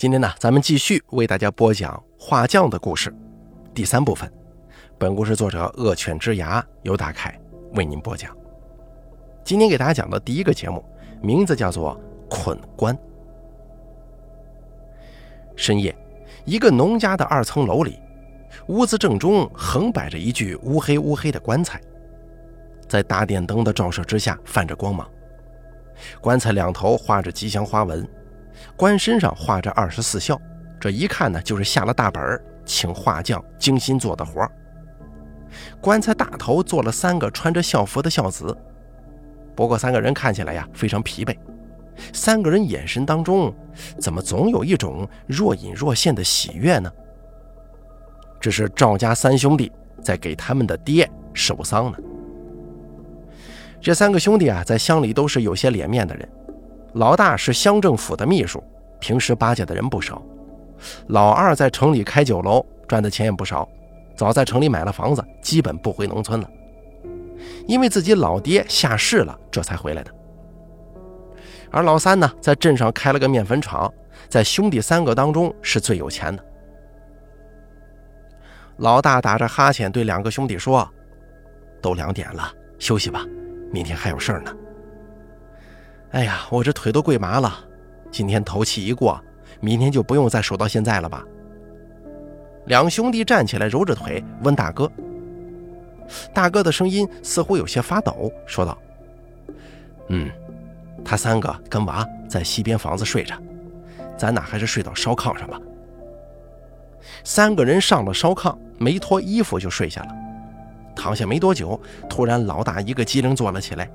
今天呢，咱们继续为大家播讲画匠的故事，第三部分。本故事作者恶犬之牙由大凯为您播讲。今天给大家讲的第一个节目，名字叫做《捆棺》。深夜，一个农家的二层楼里，屋子正中横摆着一具乌黑乌黑的棺材，在大电灯的照射之下泛着光芒。棺材两头画着吉祥花纹。棺身上画着二十四孝，这一看呢，就是下了大本儿，请画匠精心做的活儿棺材大头做了三个穿着孝服的孝子，不过三个人看起来呀非常疲惫，三个人眼神当中怎么总有一种若隐若现的喜悦呢？这是赵家三兄弟在给他们的爹守丧呢。这三个兄弟啊，在乡里都是有些脸面的人。老大是乡政府的秘书，平时巴结的人不少。老二在城里开酒楼，赚的钱也不少，早在城里买了房子，基本不回农村了。因为自己老爹下世了，这才回来的。而老三呢，在镇上开了个面粉厂，在兄弟三个当中是最有钱的。老大打着哈欠对两个兄弟说：“都两点了，休息吧，明天还有事儿呢。”哎呀，我这腿都跪麻了。今天头七一过，明天就不用再守到现在了吧？两兄弟站起来，揉着腿问大哥。大哥的声音似乎有些发抖，说道：“嗯，他三个跟娃在西边房子睡着，咱俩还是睡到烧炕上吧。”三个人上了烧炕，没脱衣服就睡下了。躺下没多久，突然老大一个机灵坐了起来。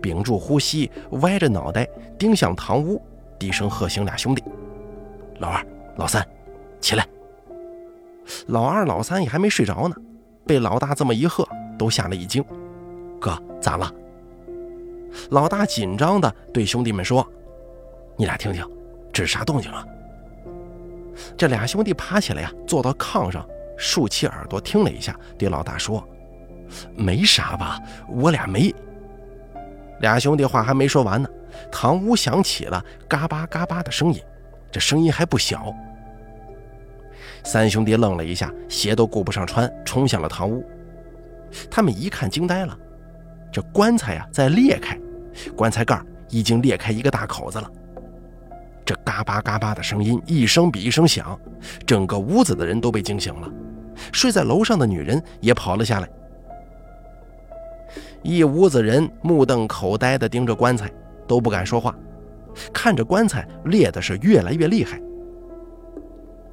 屏住呼吸，歪着脑袋盯向堂屋，低声喝醒俩兄弟：“老二、老三，起来！”老二、老三也还没睡着呢，被老大这么一喝，都吓了一惊。“哥，咋了？”老大紧张地对兄弟们说：“你俩听听，这是啥动静啊？”这俩兄弟爬起来呀，坐到炕上，竖起耳朵听了一下，对老大说：“没啥吧，我俩没。”俩兄弟话还没说完呢，堂屋响起了嘎巴嘎巴的声音，这声音还不小。三兄弟愣了一下，鞋都顾不上穿，冲向了堂屋。他们一看，惊呆了，这棺材呀在裂开，棺材盖已经裂开一个大口子了。这嘎巴嘎巴的声音一声比一声响，整个屋子的人都被惊醒了，睡在楼上的女人也跑了下来。一屋子人目瞪口呆地盯着棺材，都不敢说话，看着棺材裂的是越来越厉害。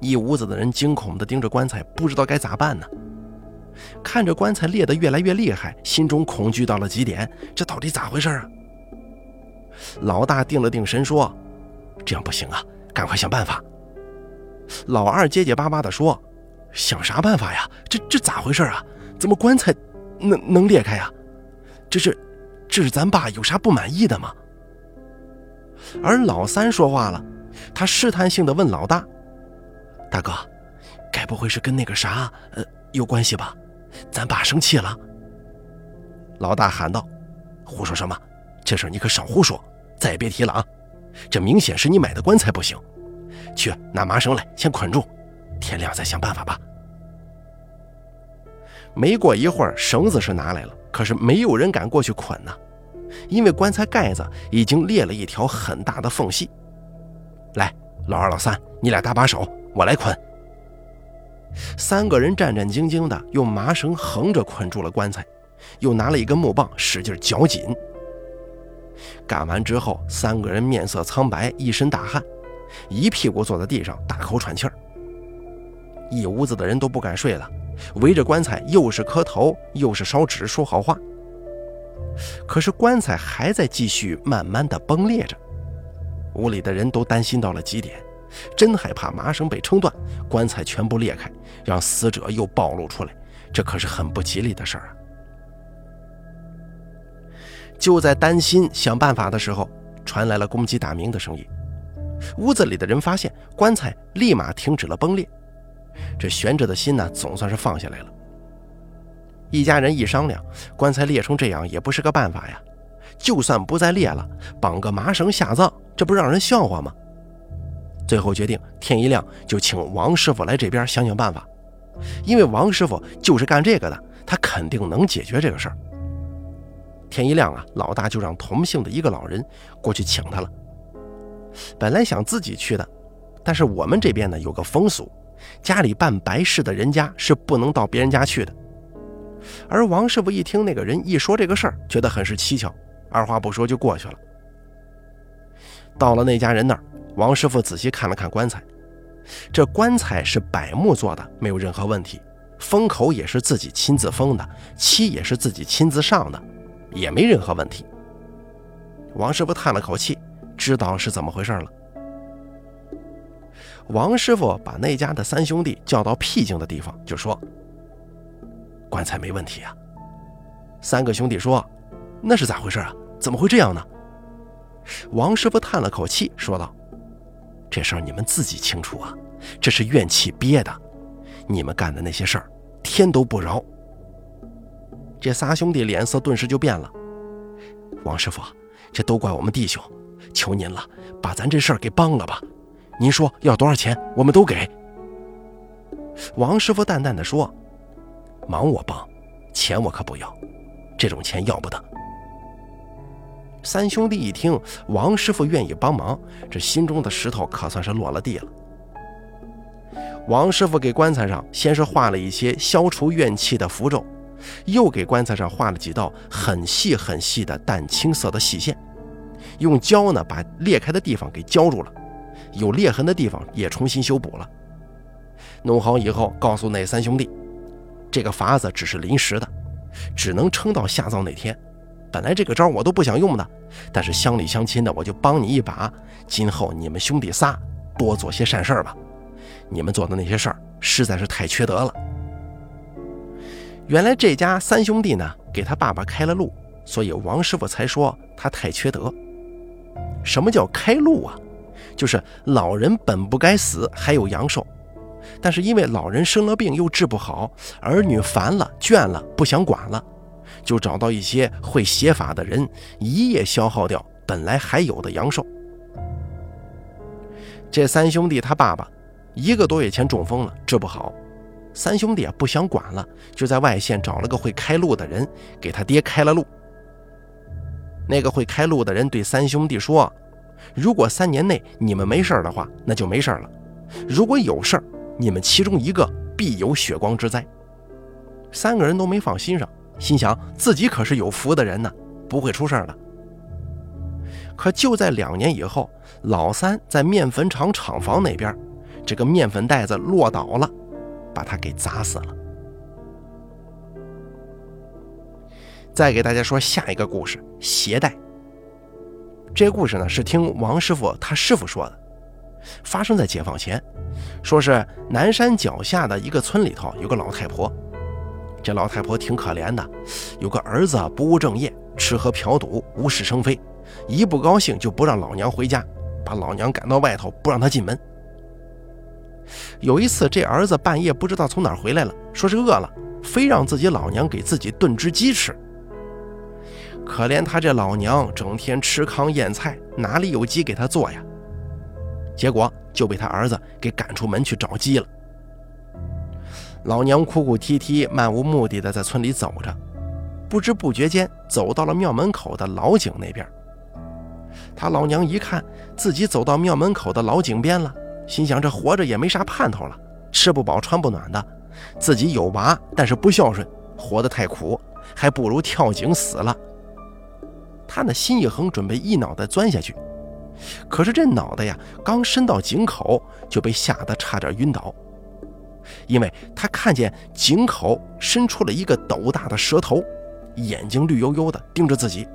一屋子的人惊恐地盯着棺材，不知道该咋办呢。看着棺材裂得越来越厉害，心中恐惧到了极点。这到底咋回事啊？老大定了定神说：“这样不行啊，赶快想办法。”老二结结巴巴地说：“想啥办法呀？这这咋回事啊？怎么棺材能能裂开呀？”这是，这是咱爸有啥不满意的吗？而老三说话了，他试探性的问老大：“大哥，该不会是跟那个啥，呃，有关系吧？咱爸生气了。”老大喊道：“胡说什么？这事你可少胡说，再也别提了啊！这明显是你买的棺材不行，去拿麻绳来，先捆住，天亮再想办法吧。”没过一会儿，绳子是拿来了。可是没有人敢过去捆呢，因为棺材盖子已经裂了一条很大的缝隙。来，老二、老三，你俩搭把手，我来捆。三个人战战兢兢的用麻绳横着捆住了棺材，又拿了一根木棒使劲绞紧。干完之后，三个人面色苍白，一身大汗，一屁股坐在地上，大口喘气儿。一屋子的人都不敢睡了。围着棺材，又是磕头，又是烧纸，说好话。可是棺材还在继续慢慢的崩裂着，屋里的人都担心到了极点，真害怕麻绳被撑断，棺材全部裂开，让死者又暴露出来，这可是很不吉利的事儿啊！就在担心想办法的时候，传来了公鸡打鸣的声音，屋子里的人发现棺材立马停止了崩裂。这悬着的心呢，总算是放下来了。一家人一商量，棺材裂成这样也不是个办法呀。就算不再裂了，绑个麻绳下葬，这不让人笑话吗？最后决定天一亮就请王师傅来这边想想办法，因为王师傅就是干这个的，他肯定能解决这个事儿。天一亮啊，老大就让同姓的一个老人过去请他了。本来想自己去的，但是我们这边呢有个风俗，家里办白事的人家是不能到别人家去的。而王师傅一听那个人一说这个事儿，觉得很是蹊跷，二话不说就过去了。到了那家人那儿，王师傅仔细看了看棺材，这棺材是柏木做的，没有任何问题，封口也是自己亲自封的，漆也是自己亲自上的，也没任何问题。王师傅叹了口气。知道是怎么回事了。王师傅把那家的三兄弟叫到僻静的地方，就说：“棺材没问题啊。”三个兄弟说：“那是咋回事啊？怎么会这样呢？”王师傅叹了口气，说道：“这事儿你们自己清楚啊，这是怨气憋的。你们干的那些事儿，天都不饶。”这仨兄弟脸色顿时就变了。王师傅，这都怪我们弟兄。求您了，把咱这事儿给帮了吧！您说要多少钱，我们都给。王师傅淡淡的说：“忙我帮，钱我可不要，这种钱要不得。”三兄弟一听王师傅愿意帮忙，这心中的石头可算是落了地了。王师傅给棺材上先是画了一些消除怨气的符咒，又给棺材上画了几道很细很细的淡青色的细线。用胶呢把裂开的地方给胶住了，有裂痕的地方也重新修补了。弄好以后，告诉那三兄弟，这个法子只是临时的，只能撑到下葬那天。本来这个招我都不想用的，但是乡里乡亲的，我就帮你一把。今后你们兄弟仨多做些善事吧，你们做的那些事儿实在是太缺德了。原来这家三兄弟呢，给他爸爸开了路，所以王师傅才说他太缺德。什么叫开路啊？就是老人本不该死，还有阳寿，但是因为老人生了病又治不好，儿女烦了倦了不想管了，就找到一些会邪法的人，一夜消耗掉本来还有的阳寿。这三兄弟他爸爸一个多月前中风了，治不好，三兄弟啊不想管了，就在外县找了个会开路的人，给他爹开了路。那个会开路的人对三兄弟说：“如果三年内你们没事的话，那就没事了；如果有事你们其中一个必有血光之灾。”三个人都没放心上，心想自己可是有福的人呢，不会出事的。可就在两年以后，老三在面粉厂厂房那边，这个面粉袋子落倒了，把他给砸死了。再给大家说下一个故事，鞋带。这故事呢是听王师傅他师傅说的，发生在解放前，说是南山脚下的一个村里头有个老太婆，这老太婆挺可怜的，有个儿子不务正业，吃喝嫖赌，无事生非，一不高兴就不让老娘回家，把老娘赶到外头不让她进门。有一次这儿子半夜不知道从哪回来了，说是饿了，非让自己老娘给自己炖只鸡吃。可怜他这老娘整天吃糠咽菜，哪里有鸡给他做呀？结果就被他儿子给赶出门去找鸡了。老娘哭哭啼啼、漫无目的的在村里走着，不知不觉间走到了庙门口的老井那边。他老娘一看自己走到庙门口的老井边了，心想这活着也没啥盼头了，吃不饱穿不暖的，自己有娃但是不孝顺，活得太苦，还不如跳井死了。他那心一横，准备一脑袋钻下去，可是这脑袋呀，刚伸到井口，就被吓得差点晕倒，因为他看见井口伸出了一个斗大的蛇头，眼睛绿油油的盯着自己。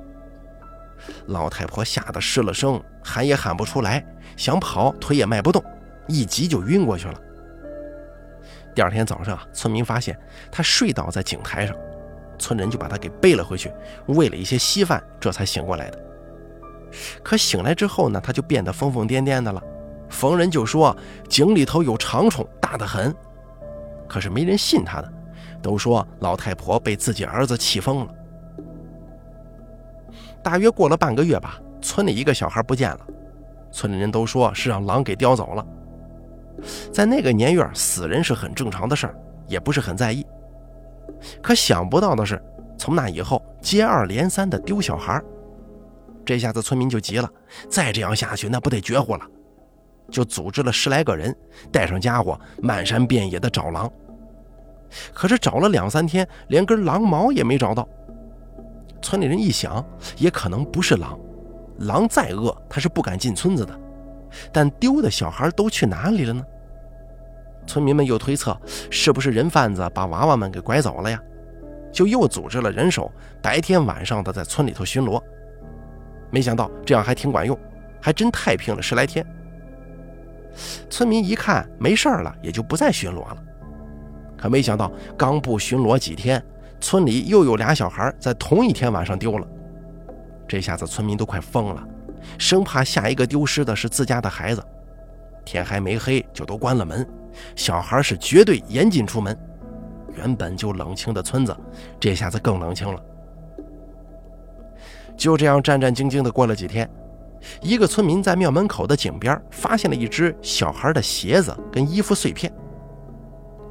老太婆吓得失了声，喊也喊不出来，想跑腿也迈不动，一急就晕过去了。第二天早上，村民发现他睡倒在井台上。村人就把他给背了回去，喂了一些稀饭，这才醒过来的。可醒来之后呢，他就变得疯疯癫癫的了。逢人就说井里头有长虫，大得很。可是没人信他的，都说老太婆被自己儿子气疯了。大约过了半个月吧，村里一个小孩不见了。村里人都说是让狼给叼走了。在那个年月，死人是很正常的事儿，也不是很在意。可想不到的是，从那以后接二连三的丢小孩，这下子村民就急了，再这样下去那不得绝户了，就组织了十来个人，带上家伙，漫山遍野的找狼。可是找了两三天，连根狼毛也没找到。村里人一想，也可能不是狼，狼再饿，他是不敢进村子的。但丢的小孩都去哪里了呢？村民们又推测，是不是人贩子把娃娃们给拐走了呀？就又组织了人手，白天晚上的在村里头巡逻。没想到这样还挺管用，还真太平了十来天。村民一看没事了，也就不再巡逻了。可没想到，刚不巡逻几天，村里又有俩小孩在同一天晚上丢了。这下子村民都快疯了。生怕下一个丢失的是自家的孩子，天还没黑就都关了门，小孩是绝对严禁出门。原本就冷清的村子，这下子更冷清了。就这样战战兢兢的过了几天，一个村民在庙门口的井边发现了一只小孩的鞋子跟衣服碎片。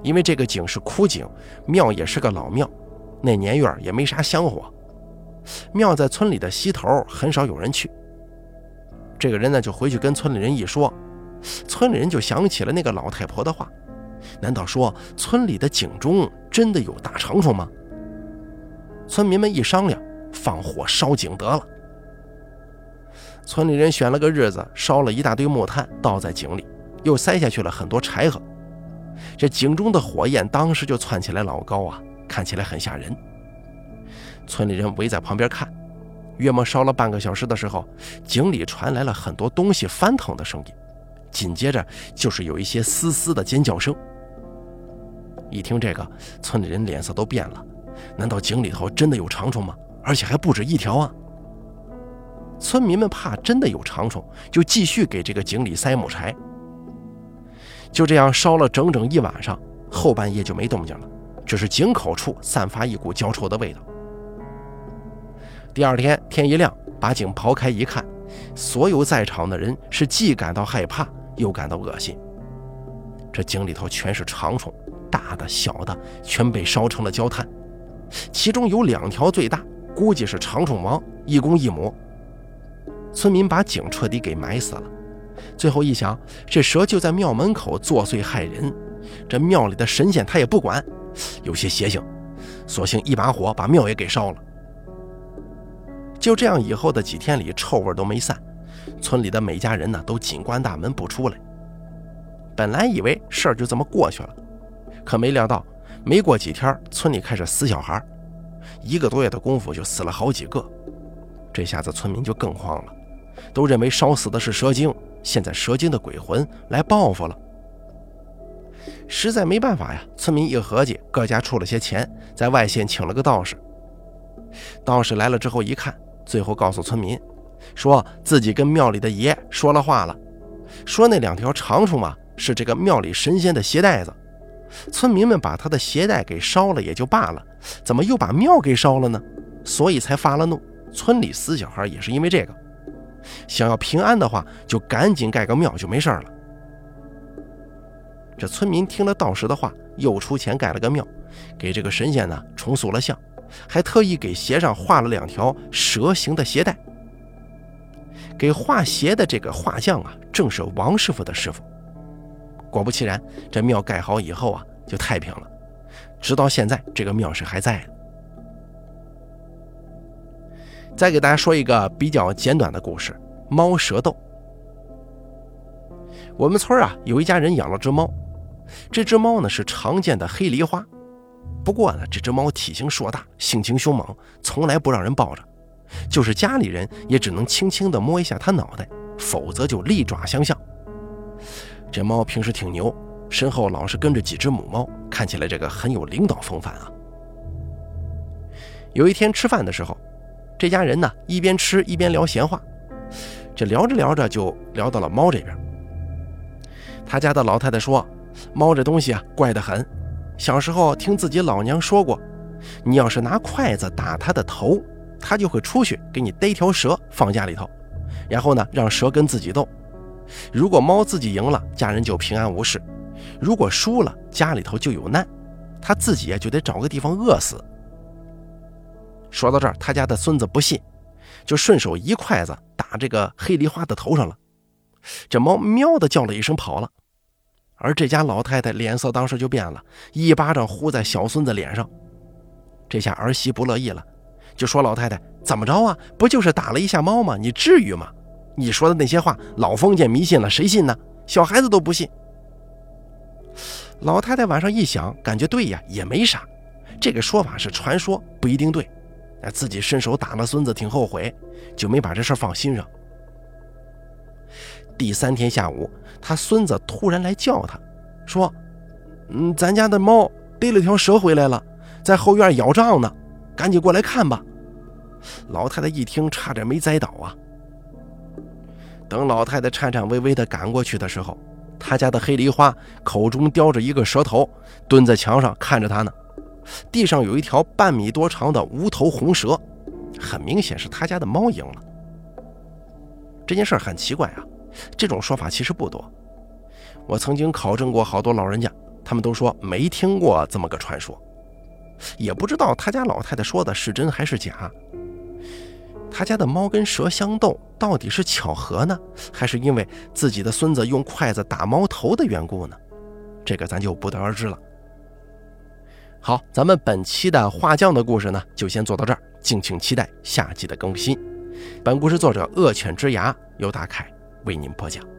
因为这个井是枯井，庙也是个老庙，那年月也没啥香火，庙在村里的西头，很少有人去。这个人呢，就回去跟村里人一说，村里人就想起了那个老太婆的话，难道说村里的井中真的有大长虫吗？村民们一商量，放火烧井得了。村里人选了个日子，烧了一大堆木炭，倒在井里，又塞下去了很多柴禾。这井中的火焰当时就窜起来老高啊，看起来很吓人。村里人围在旁边看。约莫烧了半个小时的时候，井里传来了很多东西翻腾的声音，紧接着就是有一些嘶嘶的尖叫声。一听这个，村里人脸色都变了。难道井里头真的有长虫吗？而且还不止一条啊！村民们怕真的有长虫，就继续给这个井里塞木柴。就这样烧了整整一晚上，后半夜就没动静了，只是井口处散发一股焦臭的味道。第二天天一亮，把井刨开一看，所有在场的人是既感到害怕，又感到恶心。这井里头全是长虫，大的、小的，全被烧成了焦炭。其中有两条最大，估计是长虫王，一公一母。村民把井彻底给埋死了。最后一想，这蛇就在庙门口作祟害人，这庙里的神仙他也不管，有些邪性，索性一把火把庙也给烧了。就这样，以后的几天里，臭味都没散，村里的每家人呢都紧关大门不出来。本来以为事儿就这么过去了，可没料到，没过几天，村里开始死小孩，一个多月的功夫就死了好几个。这下子村民就更慌了，都认为烧死的是蛇精，现在蛇精的鬼魂来报复了。实在没办法呀，村民一合计，各家出了些钱，在外县请了个道士。道士来了之后一看。最后告诉村民，说自己跟庙里的爷说了话了，说那两条长虫嘛是这个庙里神仙的鞋带子，村民们把他的鞋带给烧了也就罢了，怎么又把庙给烧了呢？所以才发了怒。村里死小孩也是因为这个，想要平安的话，就赶紧盖个庙就没事了。这村民听了道士的话，又出钱盖了个庙，给这个神仙呢重塑了像。还特意给鞋上画了两条蛇形的鞋带。给画鞋的这个画匠啊，正是王师傅的师傅。果不其然，这庙盖好以后啊，就太平了。直到现在，这个庙是还在的。再给大家说一个比较简短的故事：猫蛇斗。我们村啊，有一家人养了只猫，这只猫呢是常见的黑狸花。不过呢，这只猫体型硕大，性情凶猛，从来不让人抱着，就是家里人也只能轻轻地摸一下它脑袋，否则就利爪相向。这猫平时挺牛，身后老是跟着几只母猫，看起来这个很有领导风范啊。有一天吃饭的时候，这家人呢一边吃一边聊闲话，这聊着聊着就聊到了猫这边。他家的老太太说：“猫这东西啊，怪得很。”小时候听自己老娘说过，你要是拿筷子打它的头，他就会出去给你逮条蛇放家里头，然后呢让蛇跟自己斗，如果猫自己赢了，家人就平安无事；如果输了，家里头就有难，他自己就得找个地方饿死。说到这儿，他家的孙子不信，就顺手一筷子打这个黑梨花的头上了。这猫喵的叫了一声跑了，而这家老太太脸色当时就变了，一巴掌呼在小孙子脸上。这下儿媳不乐意了，就说：“老太太怎么着啊？不就是打了一下猫吗？你至于吗？你说的那些话，老封建迷信了，谁信呢？小孩子都不信。”老太太晚上一想，感觉对呀，也没啥。这个说法是传说，不一定对。哎，自己伸手打了孙子，挺后悔，就没把这事放心上。第三天下午，他孙子突然来叫他，说：“嗯，咱家的猫逮了条蛇回来了，在后院咬账呢，赶紧过来看吧。”老太太一听，差点没栽倒啊。等老太太颤颤巍巍地赶过去的时候，她家的黑梨花口中叼着一个蛇头，蹲在墙上看着她呢。地上有一条半米多长的无头红蛇，很明显是他家的猫赢了。这件事很奇怪啊，这种说法其实不多。我曾经考证过好多老人家，他们都说没听过这么个传说，也不知道他家老太太说的是真还是假。他家的猫跟蛇相斗，到底是巧合呢，还是因为自己的孙子用筷子打猫头的缘故呢？这个咱就不得而知了。好，咱们本期的画匠的故事呢，就先做到这儿，敬请期待下集的更新。本故事作者恶犬之牙由大凯为您播讲。